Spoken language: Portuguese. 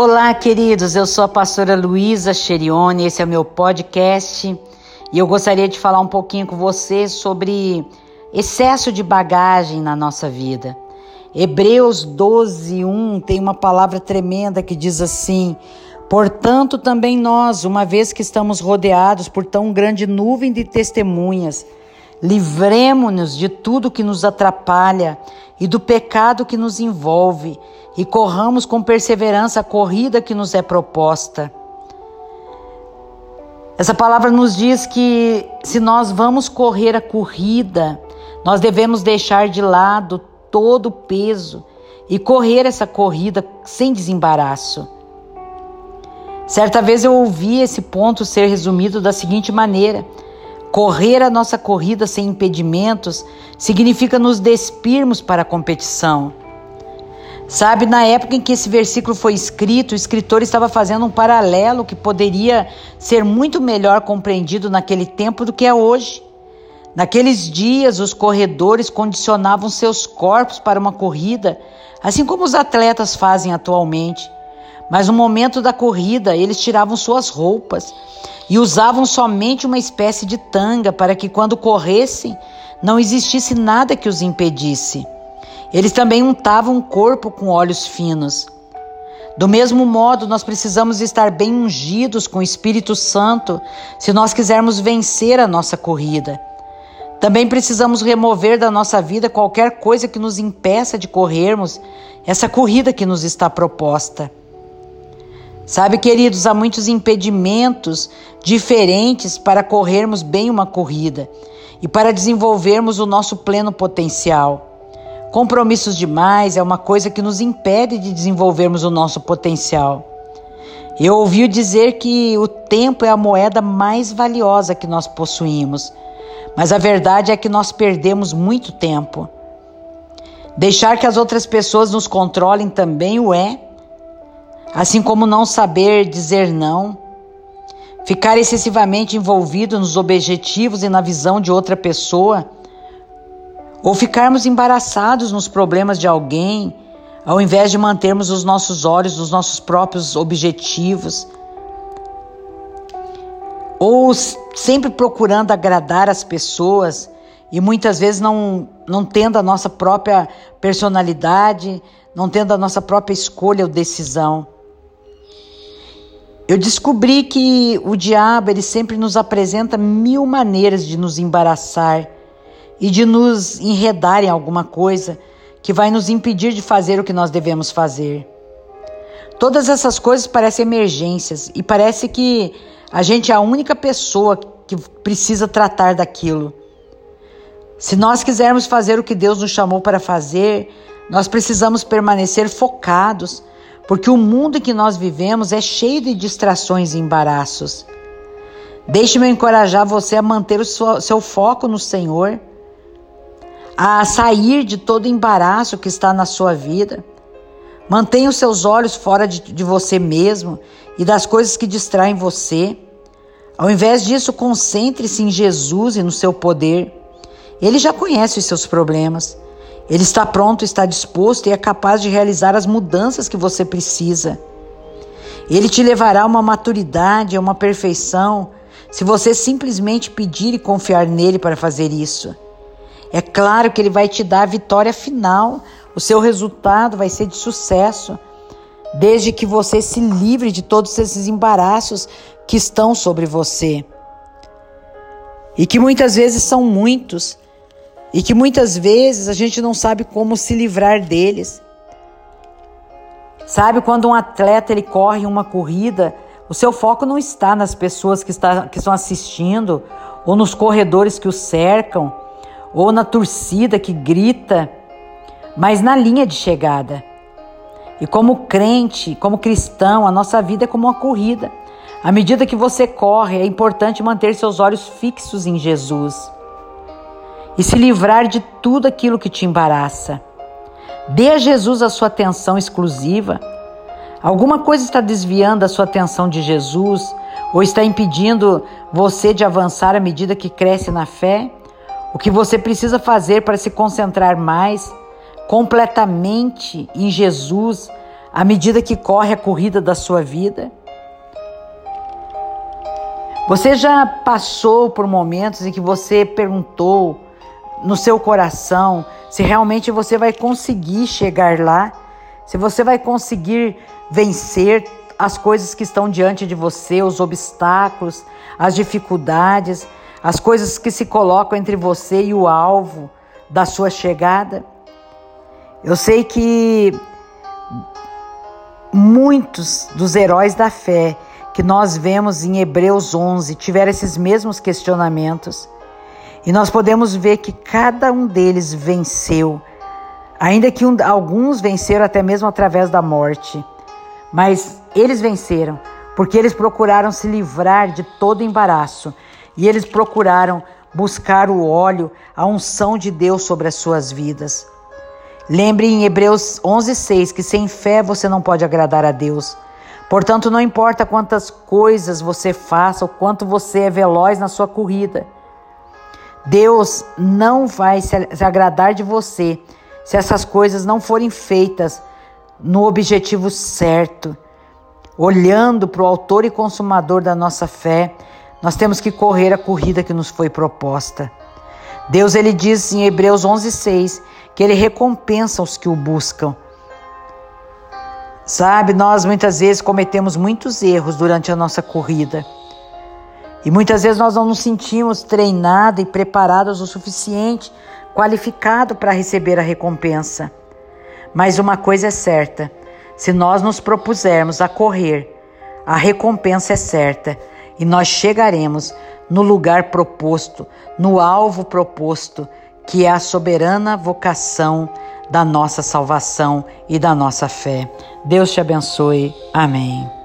Olá, queridos. Eu sou a pastora Luísa Cherione, esse é o meu podcast e eu gostaria de falar um pouquinho com você sobre excesso de bagagem na nossa vida. Hebreus 12, 1 tem uma palavra tremenda que diz assim: Portanto, também nós, uma vez que estamos rodeados por tão grande nuvem de testemunhas, livremo-nos de tudo que nos atrapalha e do pecado que nos envolve e corramos com perseverança a corrida que nos é proposta. Essa palavra nos diz que se nós vamos correr a corrida, nós devemos deixar de lado todo o peso e correr essa corrida sem desembaraço. Certa vez eu ouvi esse ponto ser resumido da seguinte maneira: correr a nossa corrida sem impedimentos significa nos despirmos para a competição. Sabe, na época em que esse versículo foi escrito, o escritor estava fazendo um paralelo que poderia ser muito melhor compreendido naquele tempo do que é hoje. Naqueles dias, os corredores condicionavam seus corpos para uma corrida, assim como os atletas fazem atualmente. Mas no momento da corrida, eles tiravam suas roupas e usavam somente uma espécie de tanga para que, quando corressem, não existisse nada que os impedisse. Eles também untavam o corpo com óleos finos. Do mesmo modo, nós precisamos estar bem ungidos com o Espírito Santo se nós quisermos vencer a nossa corrida. Também precisamos remover da nossa vida qualquer coisa que nos impeça de corrermos essa corrida que nos está proposta. Sabe, queridos, há muitos impedimentos diferentes para corrermos bem uma corrida e para desenvolvermos o nosso pleno potencial. Compromissos demais é uma coisa que nos impede de desenvolvermos o nosso potencial. Eu ouvi dizer que o tempo é a moeda mais valiosa que nós possuímos, mas a verdade é que nós perdemos muito tempo. Deixar que as outras pessoas nos controlem também o é, assim como não saber dizer não, ficar excessivamente envolvido nos objetivos e na visão de outra pessoa ou ficarmos embaraçados nos problemas de alguém, ao invés de mantermos os nossos olhos nos nossos próprios objetivos, ou sempre procurando agradar as pessoas e muitas vezes não, não tendo a nossa própria personalidade, não tendo a nossa própria escolha ou decisão. Eu descobri que o diabo ele sempre nos apresenta mil maneiras de nos embaraçar e de nos enredar em alguma coisa que vai nos impedir de fazer o que nós devemos fazer. Todas essas coisas parecem emergências e parece que a gente é a única pessoa que precisa tratar daquilo. Se nós quisermos fazer o que Deus nos chamou para fazer, nós precisamos permanecer focados, porque o mundo em que nós vivemos é cheio de distrações e embaraços. Deixe-me encorajar você a manter o seu, seu foco no Senhor a sair de todo embaraço que está na sua vida. Mantenha os seus olhos fora de, de você mesmo e das coisas que distraem você. Ao invés disso, concentre-se em Jesus e no seu poder. Ele já conhece os seus problemas. Ele está pronto, está disposto e é capaz de realizar as mudanças que você precisa. Ele te levará a uma maturidade, a uma perfeição, se você simplesmente pedir e confiar nele para fazer isso. É claro que ele vai te dar a vitória final, o seu resultado vai ser de sucesso, desde que você se livre de todos esses embaraços que estão sobre você. E que muitas vezes são muitos, e que muitas vezes a gente não sabe como se livrar deles. Sabe quando um atleta ele corre uma corrida, o seu foco não está nas pessoas que, está, que estão assistindo ou nos corredores que o cercam ou na torcida que grita, mas na linha de chegada. E como crente, como cristão, a nossa vida é como uma corrida. À medida que você corre, é importante manter seus olhos fixos em Jesus e se livrar de tudo aquilo que te embaraça. Dê a Jesus a sua atenção exclusiva. Alguma coisa está desviando a sua atenção de Jesus ou está impedindo você de avançar à medida que cresce na fé? O que você precisa fazer para se concentrar mais completamente em Jesus, à medida que corre a corrida da sua vida? Você já passou por momentos em que você perguntou no seu coração se realmente você vai conseguir chegar lá? Se você vai conseguir vencer as coisas que estão diante de você, os obstáculos, as dificuldades, as coisas que se colocam entre você e o alvo da sua chegada? Eu sei que muitos dos heróis da fé que nós vemos em Hebreus 11 tiveram esses mesmos questionamentos. E nós podemos ver que cada um deles venceu, ainda que um, alguns venceram até mesmo através da morte. Mas eles venceram, porque eles procuraram se livrar de todo embaraço e eles procuraram buscar o óleo, a unção de Deus sobre as suas vidas. Lembre em Hebreus 11:6 que sem fé você não pode agradar a Deus. Portanto, não importa quantas coisas você faça ou quanto você é veloz na sua corrida, Deus não vai se agradar de você se essas coisas não forem feitas no objetivo certo. Olhando para o Autor e Consumador da nossa fé, nós temos que correr a corrida que nos foi proposta. Deus ele diz em Hebreus 11:6 que ele recompensa os que o buscam. Sabe, nós muitas vezes cometemos muitos erros durante a nossa corrida. E muitas vezes nós não nos sentimos treinados e preparados o suficiente, qualificado para receber a recompensa. Mas uma coisa é certa: se nós nos propusermos a correr, a recompensa é certa e nós chegaremos no lugar proposto, no alvo proposto, que é a soberana vocação da nossa salvação e da nossa fé. Deus te abençoe. Amém.